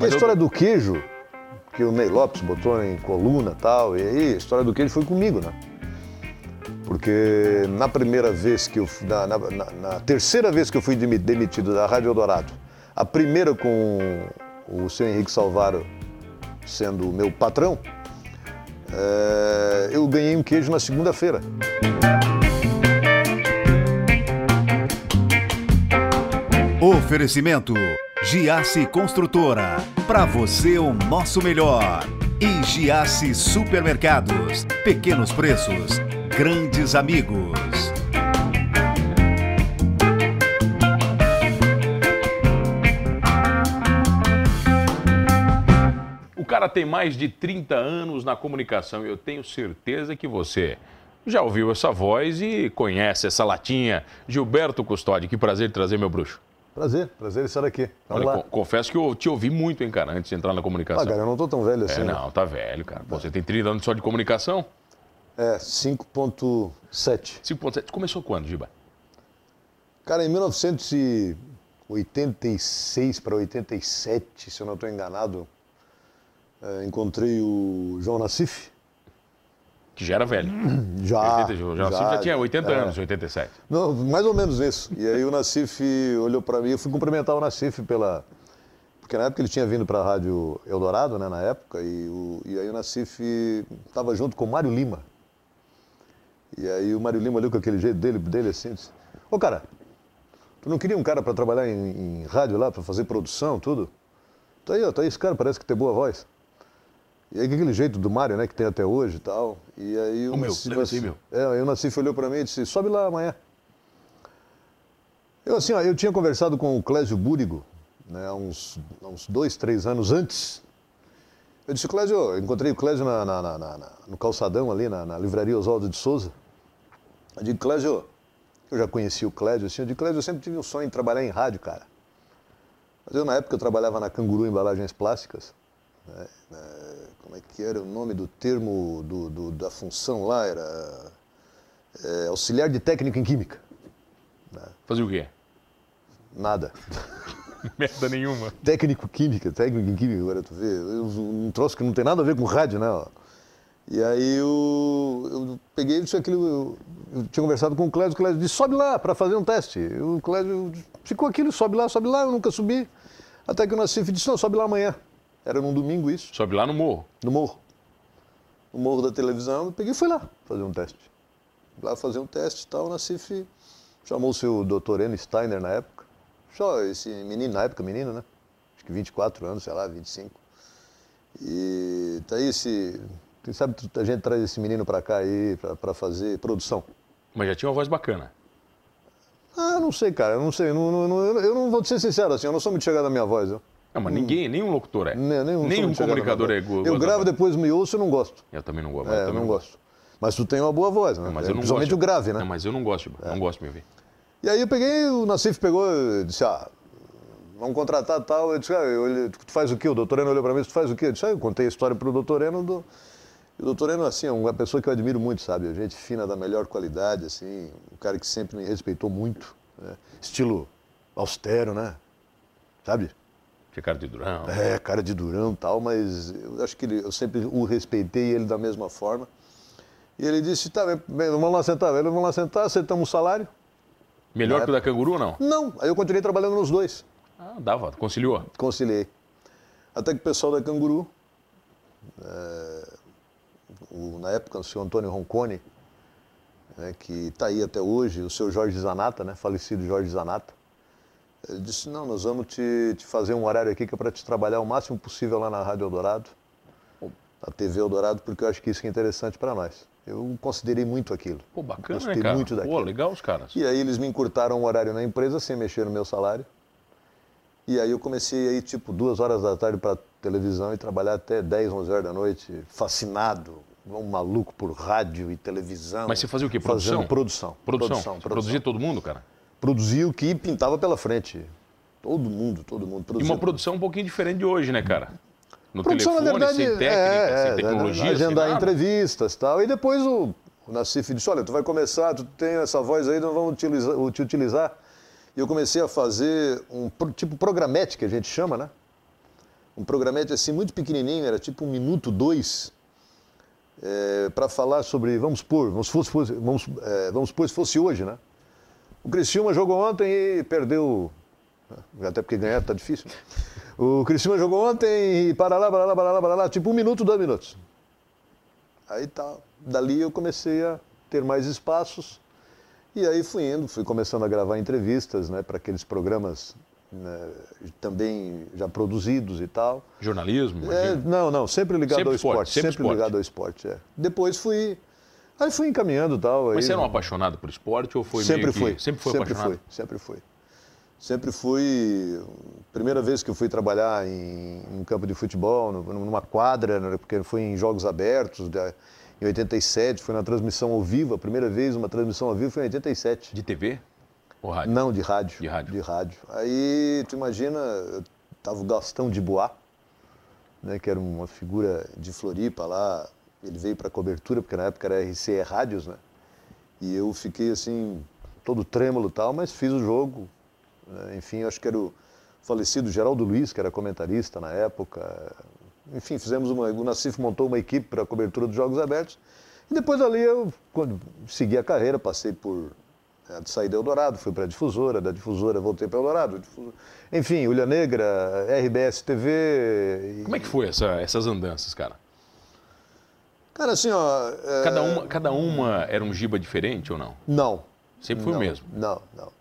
E a história do queijo, que o Ney Lopes botou em coluna e tal, e aí a história do queijo foi comigo, né? Porque na primeira vez que eu fui, na, na- na- terceira vez que eu fui demi- demitido da Rádio Eldorado, a primeira com o seu Henrique Salvaro sendo o meu patrão, eh, eu ganhei um queijo na segunda-feira. Oferecimento Giasse Construtora. Para você o nosso melhor. E Giasse Supermercados. Pequenos preços, grandes amigos. O cara tem mais de 30 anos na comunicação eu tenho certeza que você já ouviu essa voz e conhece essa latinha. Gilberto Custódio, que prazer trazer meu bruxo. Prazer, prazer estar aqui. Vamos Olha, lá. co- confesso que eu te ouvi muito, hein, cara, antes de entrar na comunicação. Ah, cara, eu não tô tão velho assim. é, né? não, tá velho, cara. Pô, você tem 30 anos só de comunicação? É, 5.7. 5.7. Começou quando, Giba? Cara, em 1986 para 87, se eu não estou enganado, eh, encontrei o João Nassif. Que já era velho. Já. 80, já, já, já tinha 80 é. anos, 87. Não, mais ou menos isso. E aí o Nassif olhou para mim, eu fui cumprimentar o Nassif pela. Porque na época ele tinha vindo para a Rádio Eldorado, né, na época, e, o... e aí o Nassif estava junto com o Mário Lima. E aí o Mário Lima olhou com aquele jeito dele, dele assim, disse, ô cara, tu não queria um cara para trabalhar em, em rádio lá, para fazer produção, tudo? Tá aí, ó, tá aí esse cara, parece que tem boa voz. E aí, com aquele jeito do Mário, né, que tem até hoje e tal. E aí Ô, meu, Nassif- levanta aí, meu. É, o Nassif olhou para mim e disse, sobe lá amanhã. Eu assim, ó, eu tinha conversado com o Clésio Búrigo, né, uns, uns dois, três anos antes. Eu disse, Clésio, eu encontrei o Clésio na, na- na- na- no calçadão ali, na, na livraria Oswaldo de Souza. Eu digo, Clésio, eu já conheci o Clésio, assim, eu digo, Clésio, eu sempre tive um sonho de trabalhar em rádio, cara. Mas eu, na época, eu trabalhava na Canguru Embalagens Plásticas. Né, né, como é que era o nome do termo do, do- da função lá? Era é, auxiliar de técnico em química. Fazia o quê? Nada. Merda nenhuma. técnico química, técnico em química, agora tu vê. Um troço que não tem nada a ver com rádio, né? E aí eu, eu peguei isso aquilo, eu, eu tinha conversado com o Clésio, o Clésio disse, sobe lá para fazer um teste. O Clésio ficou aquilo, sobe lá, sobe lá, eu nunca subi. Até que o Nassif disse, não, sobe lá amanhã. Era num domingo isso, Sobe lá no morro. no morro. No morro da televisão, eu peguei e fui lá fazer um teste. Lá fazer um teste e tal, o Nassif chamou o seu doutor N. Steiner na época. Só esse menino, na época menino, né? Acho que 24 anos, sei lá, 25. E tá aí esse... Quem sabe a gente traz esse menino pra cá aí pra, pra fazer produção. Mas já tinha uma voz bacana. Ah, não sei, cara, eu não sei. não- não- eu não vou te ser sincero assim, eu não sou muito chegado na minha voz. Eu. Não, mas ninguém, nenhum locutor é. Nem, nem, Nenhum um comunicador é igual. Eu gravo, depois me ouço e não gosto. Eu também não gosto. É, eu também não gosto. Mas tu tem uma boa voz, né? Não, mas eu não Principalmente gosto. o grave, né? Não, mas eu não gosto, Giba. Não gosto de me ouvir. E aí eu peguei, o Nassif pegou e disse, ah, vamos contratar tal. Eu disse, ah, eu, tu faz o quê? O doutor Eno olhou pra mim, tu faz o quê? Eu disse, ah, eu contei a história pro doutor Eno. Do... E o doutor Eno, assim, é uma pessoa que eu admiro muito, sabe? Gente fina da melhor qualidade, assim, um cara que sempre me respeitou muito. né? Estilo austero, né? Sabe? Tinha cara de durão. É, cara de durão e tal, mas eu acho que ele- eu sempre o respeitei ele da mesma forma. E ele disse, tá, bem, vamos lá sentar, velho, vamos lá sentar, aceitamos o salário. Melhor Na que o da canguru ou não? Não, aí eu continuei trabalhando nos dois. Ah, dava. Conciliou. conciliei. Até que o pessoal da Canguru, é, o- na época o senhor Antônio Roncone, né, que está aí até hoje, o seu Jorge Zanata, né, falecido Jorge Zanata, ele disse, não, nós vamos te, te fazer um horário aqui que é para te trabalhar o máximo possível lá na Rádio Eldorado, na TV Eldorado, porque eu acho que isso é interessante para nós. Eu considerei muito aquilo. Pô, bacana, Gostei né, cara? muito Pô, daquilo. legal os caras. E aí eles me encurtaram o horário na empresa sem mexer no meu salário. E aí eu comecei aí tipo duas horas da tarde para televisão e trabalhar até 10, 11 horas da noite, fascinado, um maluco por rádio e televisão. Mas você fazia o quê? Fazendo Produção? produção. Produção. Você Produzia todo mundo, cara? Produzia o que pintava pela frente. Todo mundo, todo mundo E produzia. uma produção um pouquinho diferente de hoje, né, cara? No Produção, telefone, na verdade, sem técnica, é, sem é, tecnologia, sem agendar nada. entrevistas e tal. E depois o, o Nassif disse, olha, tu vai começar, tu tem essa voz aí, nós vamos utilizar, te utilizar. E eu comecei a fazer um tipo programete, que a gente chama, né? um programete assim muito pequenininho, era tipo um minuto, dois, é, para falar sobre, vamos supor, vamos, fosse, vamos, é, vamos supor se fosse hoje, né? O Criciúma jogou ontem e perdeu, até porque ganhar tá difícil. O Criciúma jogou ontem e para lá, para lá, para lá, para lá, tipo um minuto, dois minutos. Aí tá, dali eu comecei a ter mais espaços e aí fui indo, fui começando a gravar entrevistas, né, para aqueles programas né, também já produzidos e tal. Jornalismo? É, não, não, sempre ligado sempre ao esporte, esporte sempre, sempre ligado ao esporte. É. Depois fui, aí fui encaminhando tal. Mas aí, você era um apaixonado por esporte ou foi sempre meio fui, que... sempre foi sempre apaixonado? Fui, sempre fui, sempre fui. Primeira vez que eu fui trabalhar em, em um campo de futebol, numa quadra, né, porque foi em jogos abertos. Em 87, foi na transmissão ao vivo, a primeira vez uma transmissão ao vivo foi em 87. De TV? Ou rádio? Não, de rádio. De rádio. De rádio. Aí, tu imagina, tava o Gastão de Bois, né, que era uma figura de Floripa lá, ele veio para cobertura, porque na época era RCE Rádios, né? E eu fiquei assim, todo trêmulo e tal, mas fiz o jogo. Né? Enfim, acho que era o falecido Geraldo Luiz, que era comentarista na época. Enfim, fizemos uma. O Nassif montou uma equipe para cobertura dos Jogos Abertos. E depois ali eu quando segui a carreira, passei por. É, saí da Eldorado, fui para a difusora, da difusora voltei para Eldorado. Enfim, Ulha Negra, RBS TV. Como é que foi essa, essas andanças, cara? Cara, assim, ó. É... Cada, uma, cada uma era um giba diferente ou não? Não. Sempre foi não, o mesmo? Não, não.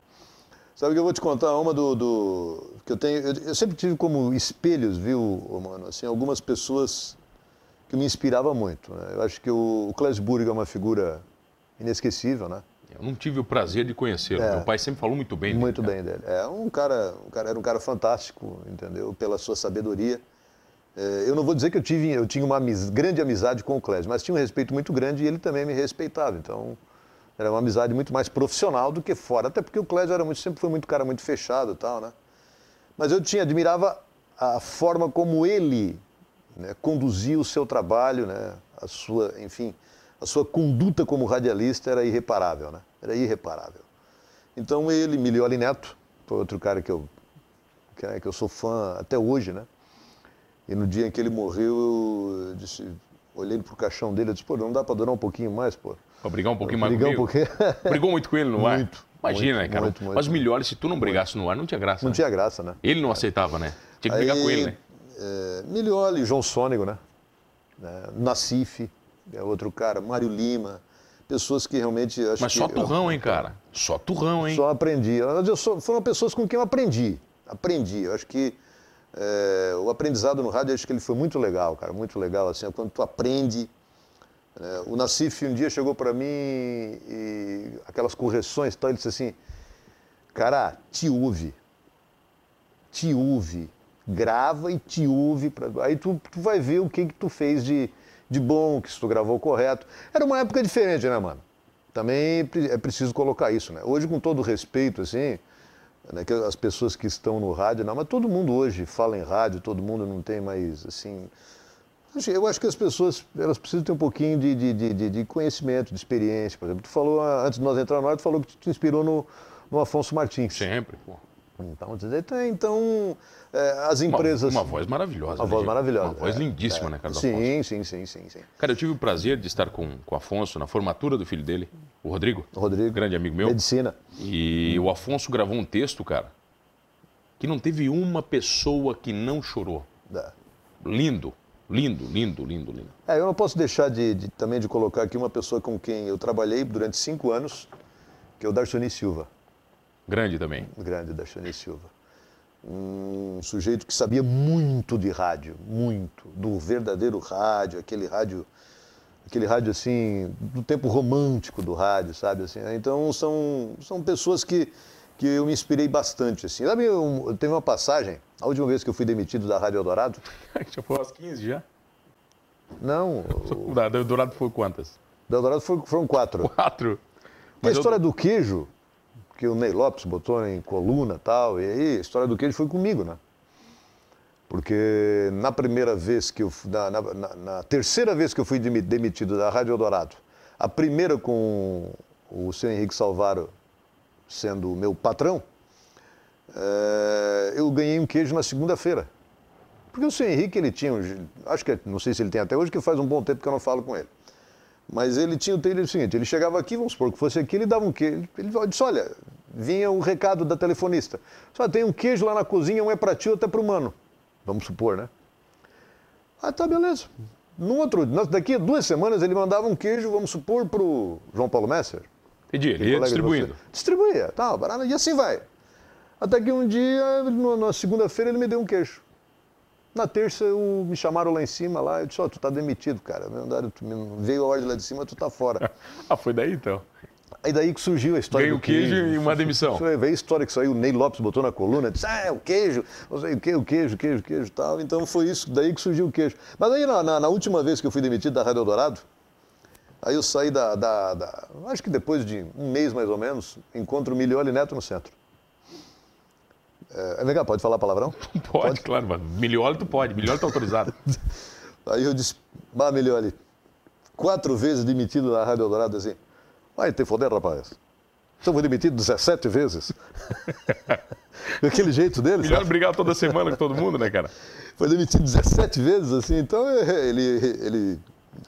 Sabe que eu vou te contar uma do, do que eu tenho. Eu, eu, sempre tive como espelhos, viu, mano, assim, algumas pessoas que me inspiravam muito. Né? Eu acho que o, o é uma figura inesquecível, né? Eu não tive o prazer de conhecê-lo. É, Meu pai sempre falou muito bem muito dele. Muito bem dele. É um cara, um cara, era um cara fantástico, entendeu? Pela sua sabedoria. É, eu não vou dizer que eu tive, eu tinha uma grande amizade com o Clésio, mas tinha um respeito muito grande e ele também me respeitava. Então, era uma amizade muito mais profissional do que fora, até porque o Clésio era muito, sempre foi muito cara muito fechado e tal, né? Mas eu tinha, admirava a forma como ele né, conduzia o seu trabalho, né? A sua, enfim, a sua conduta como radialista era irreparável, né? Era irreparável. Então ele, Milioli Neto, foi outro cara que eu, que, que eu sou fã até hoje, né? E no dia em que ele morreu, eu disse, olhei para o caixão dele e disse, pô, não dá para durar um pouquinho mais, pô. Pra brigar um pouquinho mais brigar comigo? um pouquinho. Brigou muito com ele no ar? Muito. Imagina, muito, cara. muito, muito, Mas melhor, se tu não brigasse no ar, não tinha graça. Não né? tinha graça, né? Ele não aceitava, né? Tinha que brigar Aí, com ele, né? É, Milioli, João Sônego, né? É, Nacife, é outro cara, Mário Lima, pessoas que realmente acho Mas que só eu- turrão, hein, cara? Só turrão, hein? Só aprendi. Eu sou- foram pessoas com quem eu aprendi. Aprendi. Eu acho que é, o aprendizado no rádio, acho que ele foi muito legal, cara. Muito legal, assim, quando tu aprende. É, o Nassif um dia chegou para mim e aquelas correções e tal, ele disse assim, cara, te ouve. Te ouve. Grava e te ouve. Pra... Aí tu, tu vai ver o que, que tu fez de, de bom, que se tu gravou correto. Era uma época diferente, né, mano? Também é preciso colocar isso, né? Hoje, com todo respeito, assim, né, as pessoas que estão no rádio, não, mas todo mundo hoje fala em rádio, todo mundo não tem mais, assim... Assim, Eu acho que as pessoas, elas precisam ter um pouquinho de, de, de- de- conhecimento, de experiência. Por exemplo, tu falou, ah, antes de nós entrar no ar, tu falou que tu te inspirou no, no Afonso Martins. Sempre, pô. Então, então, é, as Uma, empresas... uma voz maravilhosa. Uma né, voz maravilhosa. Uma voz é, lindíssima, é. né, cara? do Afonso? Sim, sim, sim, sim, sim. Cara, eu tive o prazer de estar com, com o Afonso na formatura do filho dele, o Rodrigo. Rodrigo. Grande amigo meu. Medicina. E o Afonso gravou um texto, cara, que não teve uma pessoa que não chorou. É. Lindo, lindo, lindo, lindo, lindo. É, eu não posso deixar de, de- também de colocar aqui uma pessoa com quem eu trabalhei durante cinco anos, que é o Darcioni Silva, Grande também. grande Darcioni Silva. Um sujeito que sabia muito de rádio, muito, do verdadeiro rádio, aquele rádio, aquele rádio assim, do tempo romântico do rádio, sabe assim. né? Então são, são pessoas que, que eu me inspirei bastante assim. Sabe, eu, eu teve uma passagem, a última vez que eu fui demitido da Rádio Eldorado, já foi às 15 já? não, O da da Dourado foi quantas? da Eldorado foram, foram quatro. Quatro. Porque a Mas eu- história do queijo, que o Ney Lopes botou em coluna tal, e aí a história do queijo foi comigo, né? Porque na primeira vez que eu. Na, na- na- terceira vez que eu fui demi- demitido da Rádio Eldorado, a primeira com o seu Henrique Salvaro sendo o meu patrão, eh, eu ganhei um queijo na segunda-feira. Porque o senhor Henrique, ele tinha, acho que, não sei se ele tem até hoje, que faz um bom tempo que eu não falo com ele. Mas ele tinha o trailer seguinte, ele chegava aqui, vamos supor que fosse aqui, ele dava um queijo. Ele disse, olha, vinha o um recado da telefonista. Só tem um queijo lá na cozinha, um é para ti, outro é para o mano. Vamos supor, né? Ah, tá, beleza. No outro, daqui a duas semanas ele mandava um queijo, vamos supor, para o João Paulo Messer. Entendi, ele ia distribuindo. Distribuía, tá, e assim vai. Até que um dia, na segunda-feira, ele me deu um queijo. Na terça eu, me chamaram lá em cima, lá, eu disse, ó, oh, tu tá demitido, cara. Tu, veio a ordem lá de cima, tu tá fora. ah, foi daí então? Aí daí que surgiu a história Veio o queijo, queijo e uma demissão. Veio a história que saiu, o Ney Lopes botou na coluna, disse, ah, é o queijo, não sei o que, o queijo, queijo, queijo tal. Então foi isso, daí que surgiu o queijo. Mas aí na, na, na última vez que eu fui demitido da Rádio Eldorado, aí eu saí da, da, da, Acho que depois de um mês mais ou menos, encontro o Milioli Neto no centro. É, legal, pode falar palavrão? Pode, pode? claro, mano. Milioli tu pode, Milioli tá autorizado. Aí eu disse, bah, Milioli, quatro vezes demitido da Rádio Eldorado, assim, vai ter foder, rapaz. Então foi demitido 17 vezes. Aquele jeito dele. Melhor brigar toda semana com todo mundo, né, cara? Foi demitido 17 vezes, assim, então ele, ele,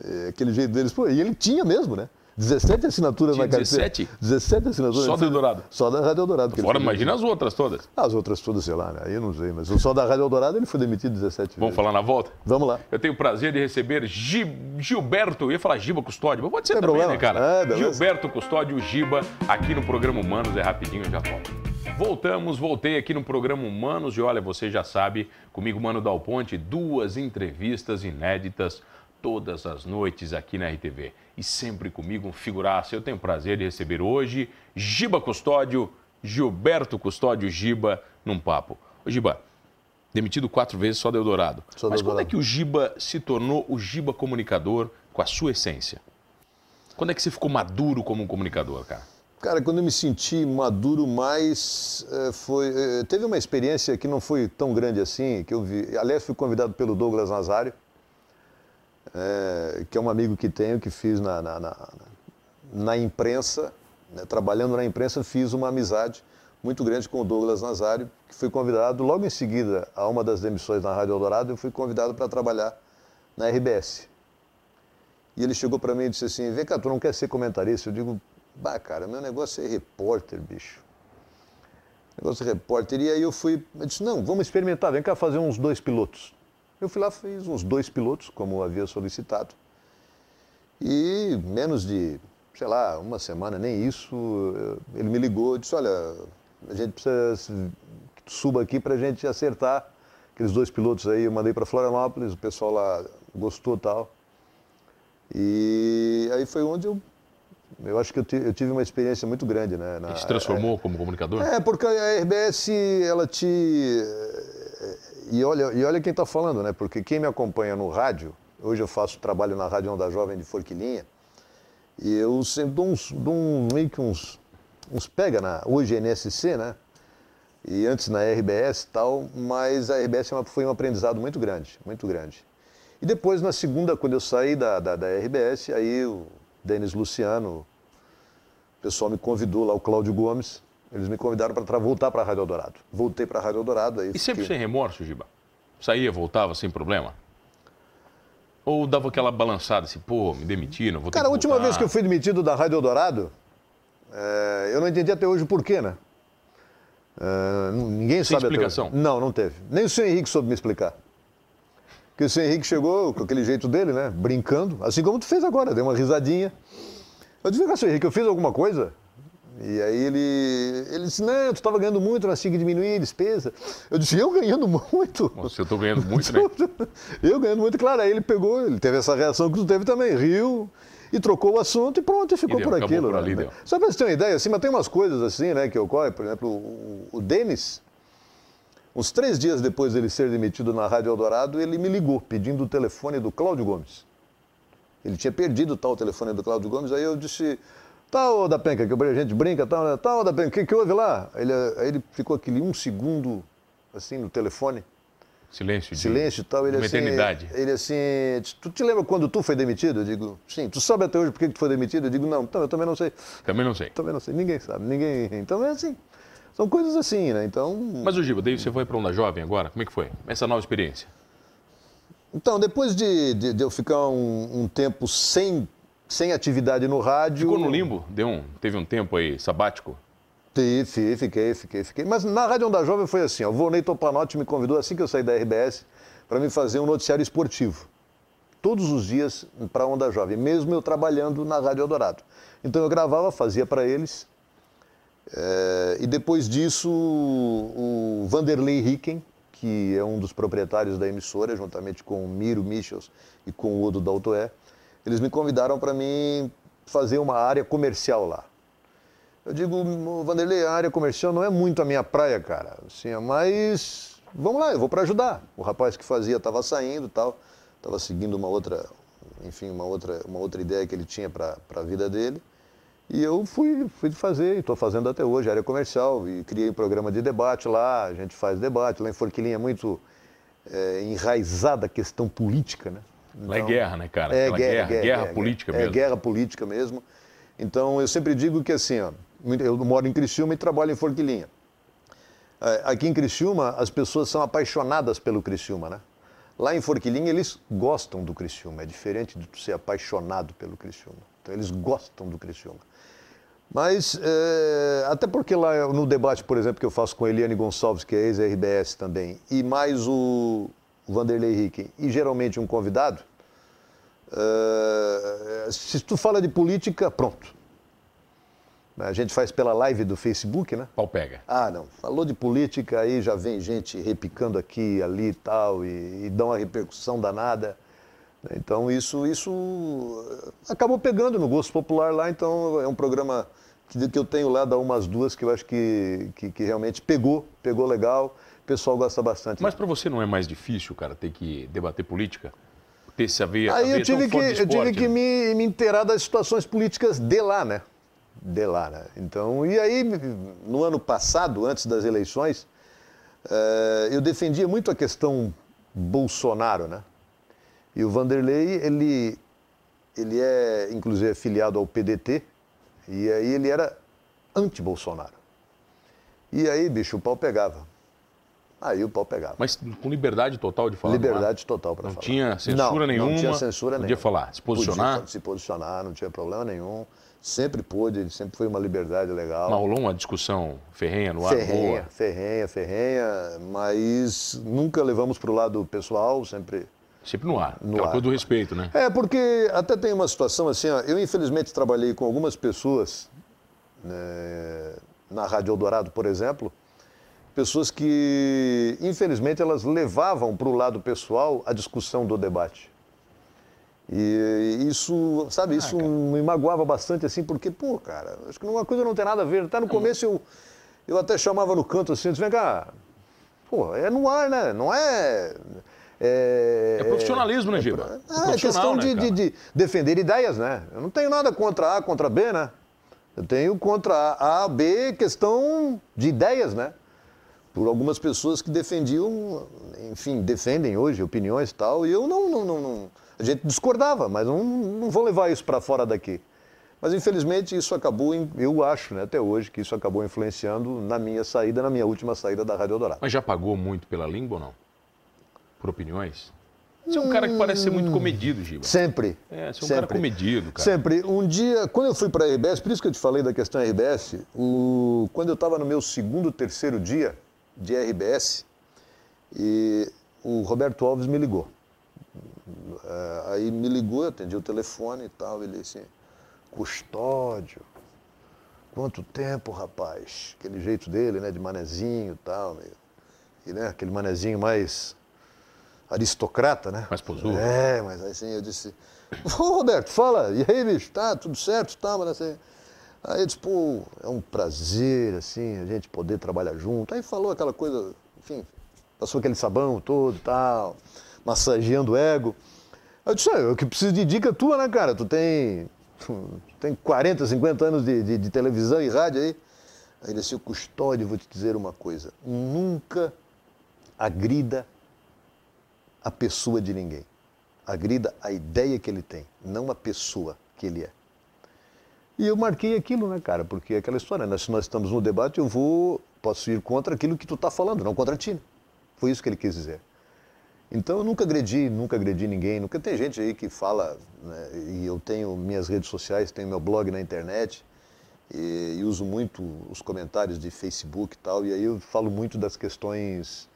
é, aquele jeito deles, pô, e ele tinha mesmo, né? 17 assinaturas Tinha na carteira. 17? 17 assinaturas. Só da Eldorado? Só da Rádio Eldorado. Fora, imagina as outras todas. As outras todas, sei lá, né? aí eu não sei, mas só da Rádio Eldorado ele foi demitido 17 vezes. Vamos falar na volta? Vamos lá. Eu tenho o prazer de receber Gilberto, eu ia falar Giba Custódio, mas pode ser Tem também, problema. né, cara? É, Gilberto Custódio Giba, aqui no programa Humanos, é rapidinho, eu já volto. Voltamos, voltei aqui no programa Humanos e olha, você já sabe, comigo, Mano Dal Ponte, duas entrevistas inéditas todas as noites aqui na RTV. E sempre comigo um figuraça. Eu tenho o prazer de receber hoje Giba Custódio, Gilberto Custódio Giba, num papo. Ô Giba, demitido quatro vezes só da Eldorado. Só Mas quando é que o Giba se tornou o Giba comunicador com a sua essência? Quando é que você ficou maduro como um comunicador, cara? Cara, quando eu me senti maduro mais, eh, foi... eh, Teve uma experiência que não foi tão grande assim, que eu vi... Aliás, fui convidado pelo Douglas Nazário, é, que é um amigo que tenho, que fiz na, na, na, na imprensa, né, trabalhando na imprensa, fiz uma amizade muito grande com o Douglas Nazário, que fui convidado logo em seguida a uma das demissões na Rádio Eldorado, eu fui convidado para trabalhar na RBS. E ele chegou para mim e disse assim: Vem cá, tu não quer ser comentarista? Eu digo: Bah, cara, meu negócio é repórter, bicho. Negócio de repórter. E aí eu fui, eu disse: Não, vamos experimentar, vem cá fazer uns dois pilotos. Eu fui lá, fiz uns dois pilotos, como havia solicitado. E menos de, sei lá, uma semana, nem isso, ele me ligou e disse, olha, a gente precisa que tu suba aqui para a gente acertar aqueles dois pilotos aí. Eu mandei para Florianópolis, o pessoal lá gostou tal. E aí foi onde eu, eu acho que eu, tive uma experiência muito grande, né? Na, se transformou é, como comunicador? É, porque a RBS, ela te e olha, e olha quem está falando, né? Porque quem me acompanha no rádio, hoje eu faço trabalho na Rádio Onda Jovem de Forquilinha, e eu sempre dou, uns, dou um, meio que uns, uns pega na hoje NSC, né? E antes na RBS e tal, mas a RBS é foi um aprendizado muito grande, muito grande. E depois, na segunda, quando eu saí da, da, da RBS, aí o Denis Luciano, o pessoal me convidou lá, o Cláudio Gomes, eles me convidaram para voltar para a Rádio Eldorado. Voltei para a Rádio Eldorado. Aí e sempre sem remorso, Giba? Saía, voltava sem problema? Ou dava aquela balançada assim, pô, me demitiram, vou Cara, a última vez que eu fui demitido da Rádio Eldorado, é, eu não entendi até hoje o porquê, né? É, ninguém sem sabe explicação? Não, não teve. Nem o senhor Henrique soube me explicar. Porque o senhor Henrique chegou com aquele jeito dele, né? Brincando, assim como tu fez agora, deu uma risadinha. Eu disse, senhor Henrique, eu fiz alguma coisa? E aí ele, ele disse, não, tu estava ganhando muito, nós tínhamos que diminuir a despesa. Eu disse, eu ganhando muito? Nossa, eu estou ganhando muito, né? eu ganhando muito, claro. Aí ele pegou, ele teve essa reação que tu teve também, riu e trocou o assunto e pronto, e ficou e deu, por aquilo. Por ali, né? Só para você ter uma ideia, assim, mas tem umas coisas assim, né, que ocorrem, por exemplo, o, o Denis, uns três dias depois dele ser demitido na Rádio Eldorado, ele me ligou pedindo o telefone do Cláudio Gomes. Ele tinha perdido tal telefone do Cláudio Gomes, aí eu disse, Tal da penca, que a gente brinca, tal, né? Tal da penca, o que, que houve lá? Ele, aí ele ficou aquele um segundo, assim, no telefone. Silêncio. Silêncio e tal. Ele uma assim, eternidade. Ele assim, tu te lembra quando tu foi demitido? Eu digo, sim. Tu sabe até hoje por que tu foi demitido? Eu digo, não, então, eu também não sei. Também não sei. Também não sei, ninguém sabe, ninguém... Então é assim, são coisas assim, né? Então... Mas o Giba, daí você foi para Onda Jovem agora? Como é que foi? Essa nova experiência? Então, depois de, de, de eu ficar um, um, tempo sem, sem atividade no rádio. Ficou no limbo? Deu um, teve um tempo aí sabático? Fiquei, fiquei, fiquei, fiquei. Mas na Rádio Onda Jovem foi assim: ó, o Volney Topanotti me convidou assim que eu saí da RBS para me fazer um noticiário esportivo. Todos os dias para a Onda Jovem, mesmo eu trabalhando na Rádio Eldorado. Então eu gravava, fazia para eles. É, e depois disso, o Vanderlei Ricken, que é um dos proprietários da emissora, juntamente com o Miro Michels e com o Odo Daltoé, eles me convidaram para mim fazer uma área comercial lá. Eu digo, Vanderlei, a área comercial não é muito a minha praia, cara. Assim, mas vamos lá, eu vou para ajudar. O rapaz que fazia estava saindo tal, estava seguindo uma outra, enfim, uma outra, uma outra ideia que ele tinha para a vida dele. E eu fui, fui fazer, estou fazendo até hoje, área comercial, e criei um programa de debate lá, a gente faz debate, lá em Forquilinha é muito é, enraizada a questão política, né? Então, lá é então, guerra, né, cara? É guerra, guerra, guerra, guerra, política é, mesmo. É guerra política mesmo. Então eu sempre digo que assim, ó, eu moro em Criciúma e trabalho em Forquilinha. É, aqui em Criciúma, as pessoas são apaixonadas pelo Criciúma, né? Lá em Forquilinha, eles gostam do Criciúma. É diferente de ser apaixonado pelo Criciúma. Então, eles gostam do Criciúma. Mas, é, até porque lá no debate, por exemplo, que eu faço com a Eliane Gonçalves, que é ex-RBS também, e mais o Vanderlei Henrique, e geralmente um convidado, é, se tu fala de política, pronto. A gente faz pela live do Facebook, né? Pau pega. Ah, não. Falou de política, aí já vem gente repicando aqui, ali e tal, e, e dá uma repercussão danada. Então isso, isso acabou pegando no gosto popular lá, então é um programa que, que eu tenho lá, dá umas duas que eu acho que, que, que realmente pegou, pegou legal, o pessoal gosta bastante. Mas para você não é mais difícil, cara, ter que debater política? Ter se haver, Aí eu tive, que, esporte, eu tive né? que me, me inteirar das situações políticas de lá, né? de lá. Né? Então, e aí, no ano passado, antes das eleições, eh, eu defendia muito a questão Bolsonaro, né? E o Vanderlei, ele, ele é, inclusive, filiado ao PDT, e aí ele era anti-Bolsonaro. E aí, bicho, o pau pegava. Aí o pau pegava. Mas com liberdade total de falar? Liberdade total para falar. Não tinha censura não, nenhuma? Não tinha censura nenhuma. Podia falar, se posicionar? Podia se posicionar, não tinha problema nenhum. Sempre pôde, sempre foi uma liberdade legal. Mas rolou uma discussão ferrenha no ar? Ferrenha, boa. ferrenha, ferrenha, mas nunca levamos para o lado pessoal, sempre... Sempre no ar, no aquela ar. coisa do respeito, né? É, porque até tem uma situação assim, ó, eu infelizmente trabalhei com algumas pessoas, né, na Rádio Eldorado, por exemplo, pessoas que, infelizmente, elas levavam para o lado pessoal a discussão do debate. E isso, sabe, isso ah, me magoava bastante, assim, porque, pô, cara, acho que uma coisa não tem nada a ver. Até no começo eu, eu até chamava no canto assim, disse, vem cá, pô, é no ar, né? Não é. É, é profissionalismo, né, Giba? É, é questão né, de, de, de, defender ideias, né? Eu não tenho nada contra A, contra B, né? Eu tenho contra A, B, questão de ideias, né? Por algumas pessoas que defendiam, enfim, defendem hoje opiniões e tal, e eu não, não, não, não a gente discordava, mas não, não vou levar isso para fora daqui. Mas infelizmente isso acabou, eu acho, né, até hoje, que isso acabou influenciando na minha saída, na minha última saída da Rádio Eldorado. Mas já pagou muito pela língua ou não? Por opiniões? Você é um cara que parece ser muito comedido, Giba. Sempre. É, você é um sempre. cara comedido, cara. Sempre. Um dia, quando eu fui para a RBS, por isso que eu te falei da questão RBS, o... quando eu estava no meu segundo, terceiro dia de RBS, e o Roberto Alves me ligou. É, aí me ligou, eu atendi o telefone e tal, ele disse, custódio, quanto tempo, rapaz? Aquele jeito dele, né, de manezinho e tal, meio, e, né, aquele manezinho mais aristocrata, né? Mais posudo. É, mas assim, eu disse, ô Roberto, fala, e aí, bicho, tá tudo certo, tá, mas assim... Aí eu disse, pô, é um prazer, assim, a gente poder trabalhar junto. Aí falou aquela coisa, enfim, passou aquele sabão todo e tal, massageando o ego. Eu disse, é, eu que preciso de dica tua, né, cara? Tu tem, tem 40, 50 anos de, de, de televisão e rádio aí. Aí ele disse, custódio, vou te dizer uma coisa, nunca agrida a pessoa de ninguém. Agrida a ideia que ele tem, não a pessoa que ele é. E eu marquei aquilo, né, cara? Porque é aquela história, né? Se nós estamos no debate, eu vou, posso ir contra aquilo que tu está falando, não contra ti. Foi isso que ele quis dizer. Então eu nunca agredi, nunca agredi ninguém. Nunca tem gente aí que fala, né, e eu tenho minhas redes sociais, tenho meu blog na internet e, e, uso muito os comentários de Facebook e tal. E aí eu falo muito das questões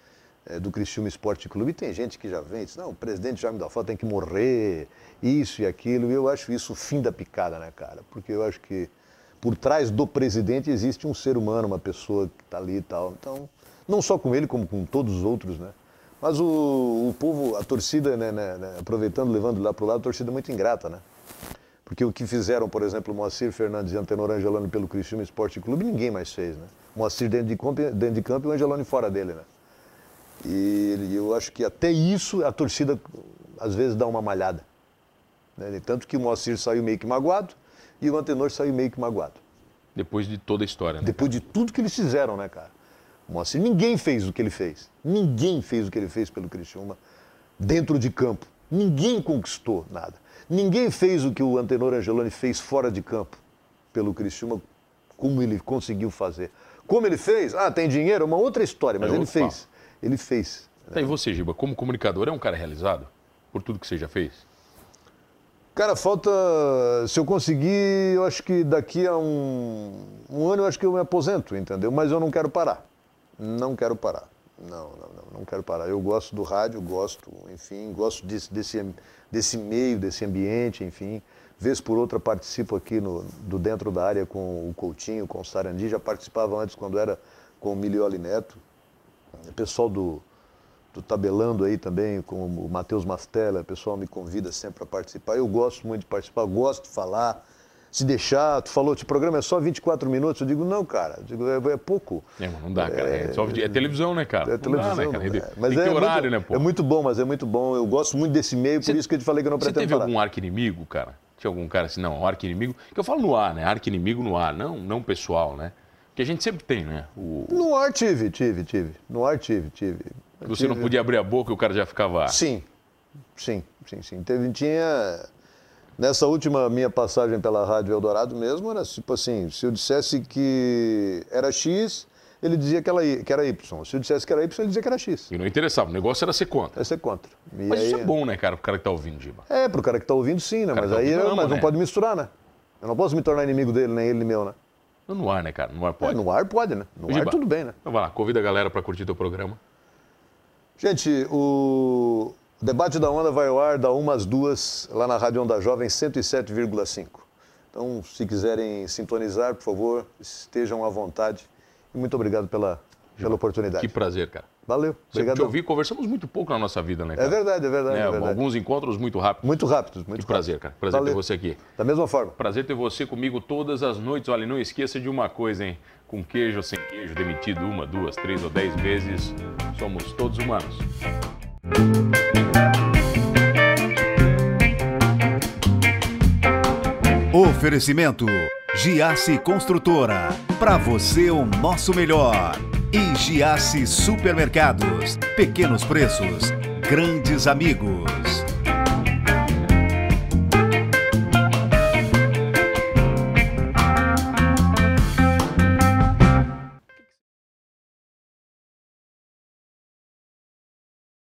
é, do Criciúma Esporte Clube. E tem gente que já vem e diz, não, o presidente Jaime da Foto tem que morrer, isso e aquilo. E eu acho isso o fim da picada, né, cara? Porque eu acho que por trás do presidente existe um ser humano, uma pessoa que está ali e tal. Então, não só com ele, como com todos os outros, né? Mas o, o povo, a torcida, né, né, né, aproveitando, levando lá para o lado, a torcida é muito ingrata, né? Porque o que fizeram, por exemplo, Moacir Fernandes e Antenor Angeloni pelo Criciúma Esporte Clube, ninguém mais fez, né? Moacir dentro de campo, dentro de campo e o Angeloni fora dele, né? E eu acho que até isso a torcida, às vezes, dá uma malhada. Né? Tanto que o Moacir saiu meio que magoado e o Antenor saiu meio que magoado. Depois de toda a história, né? Depois de tudo que eles fizeram, né, cara? Moacir, ninguém fez o que ele fez. Ninguém fez o que ele fez pelo Criciúma dentro de campo. Ninguém conquistou nada. Ninguém fez o que o Antenor Angeloni fez fora de campo pelo Criciúma, como ele conseguiu fazer. Como ele fez? Ah, tem dinheiro? É uma outra história, mas é ele fez. Ele fez. Tá, e você, Giba, como comunicador, é um cara realizado por tudo que você já fez? Cara, falta. Se eu conseguir, eu acho que daqui a um, um ano eu acho que eu me aposento, entendeu? Mas eu não quero parar. Não quero parar. Não, não, não, não quero parar. Eu gosto do rádio, gosto, enfim, gosto desse, desse, desse meio, desse ambiente, enfim. Vez por outra participo aqui no, do dentro da área com o Coutinho, com o Sarandi. Já participava antes quando era com o Milioli Neto. O pessoal do, do Tabelando aí também, com o Matheus Mastella, o pessoal me convida sempre para participar. Eu gosto muito de participar, gosto de falar se deixar, tu falou, o programa é só 24 minutos. Eu digo, não, cara, eu digo, é, é, pouco. É, não dá, cara. É, é, só, é, televisão, né, cara? É televisão. Dá, né, cara? É. Mas Tem é, horário, muito, né, pô? É muito bom, mas é muito bom. Eu gosto muito desse meio, por isso que eu te falei que eu não pretendo Você teve algum arqui-inimigo, cara? Tinha algum cara assim, não, arqui-inimigo... Que eu falo no ar, né? Arqui-inimigo no ar, não, não pessoal, né? Que a gente sempre tem, né? O... No ar tive, tive, tive. No ar tive, tive. Você tive... não podia abrir a boca e o cara já ficava... Sim, sim, sim, sim. Teve, tinha Nessa última minha passagem pela Rádio Eldorado mesmo, era tipo assim, se eu dissesse que era X, ele dizia que, ela, que era Y. Se eu dissesse que era Y, ele dizia que era X. E não interessava, o negócio era ser contra. É ser contra. E mas aí... isso é bom, né, cara, pro cara que tá ouvindo, Giba? É, pro cara que tá ouvindo, sim, né? Mas tá aí ama, mas não né? pode misturar, né? Eu não posso me tornar inimigo dele, nem ele, nem meu, né? No ar, né, cara? No ar pode. É, no ar pode, né? No Giba, ar tudo bem, né? Então vai lá, convida a galera para curtir teu programa. Gente, o, debate da Onda vai ao ar da 1 às 2 lá na Rádio Onda Jovem 107,5. Então, se quiserem sintonizar, por favor, estejam à vontade. E muito obrigado pela, pela oportunidade. Que prazer, cara. Valeu. Obrigado. te ouvi, conversamos muito pouco na nossa vida, né, cara? É verdade, é verdade, é, é verdade. Alguns encontros muito rápidos. Muito rápidos, muito Que prazer, cara. Prazer Valeu. ter você aqui. Da mesma forma. Prazer ter você comigo todas as noites. Olha, não esqueça de uma coisa, hein? Com queijo ou sem queijo, demitido uma, duas, três ou dez vezes, somos todos humanos. Oferecimento Giasse Construtora. Para você o nosso melhor. E Giasse Supermercados. Pequenos preços, grandes amigos.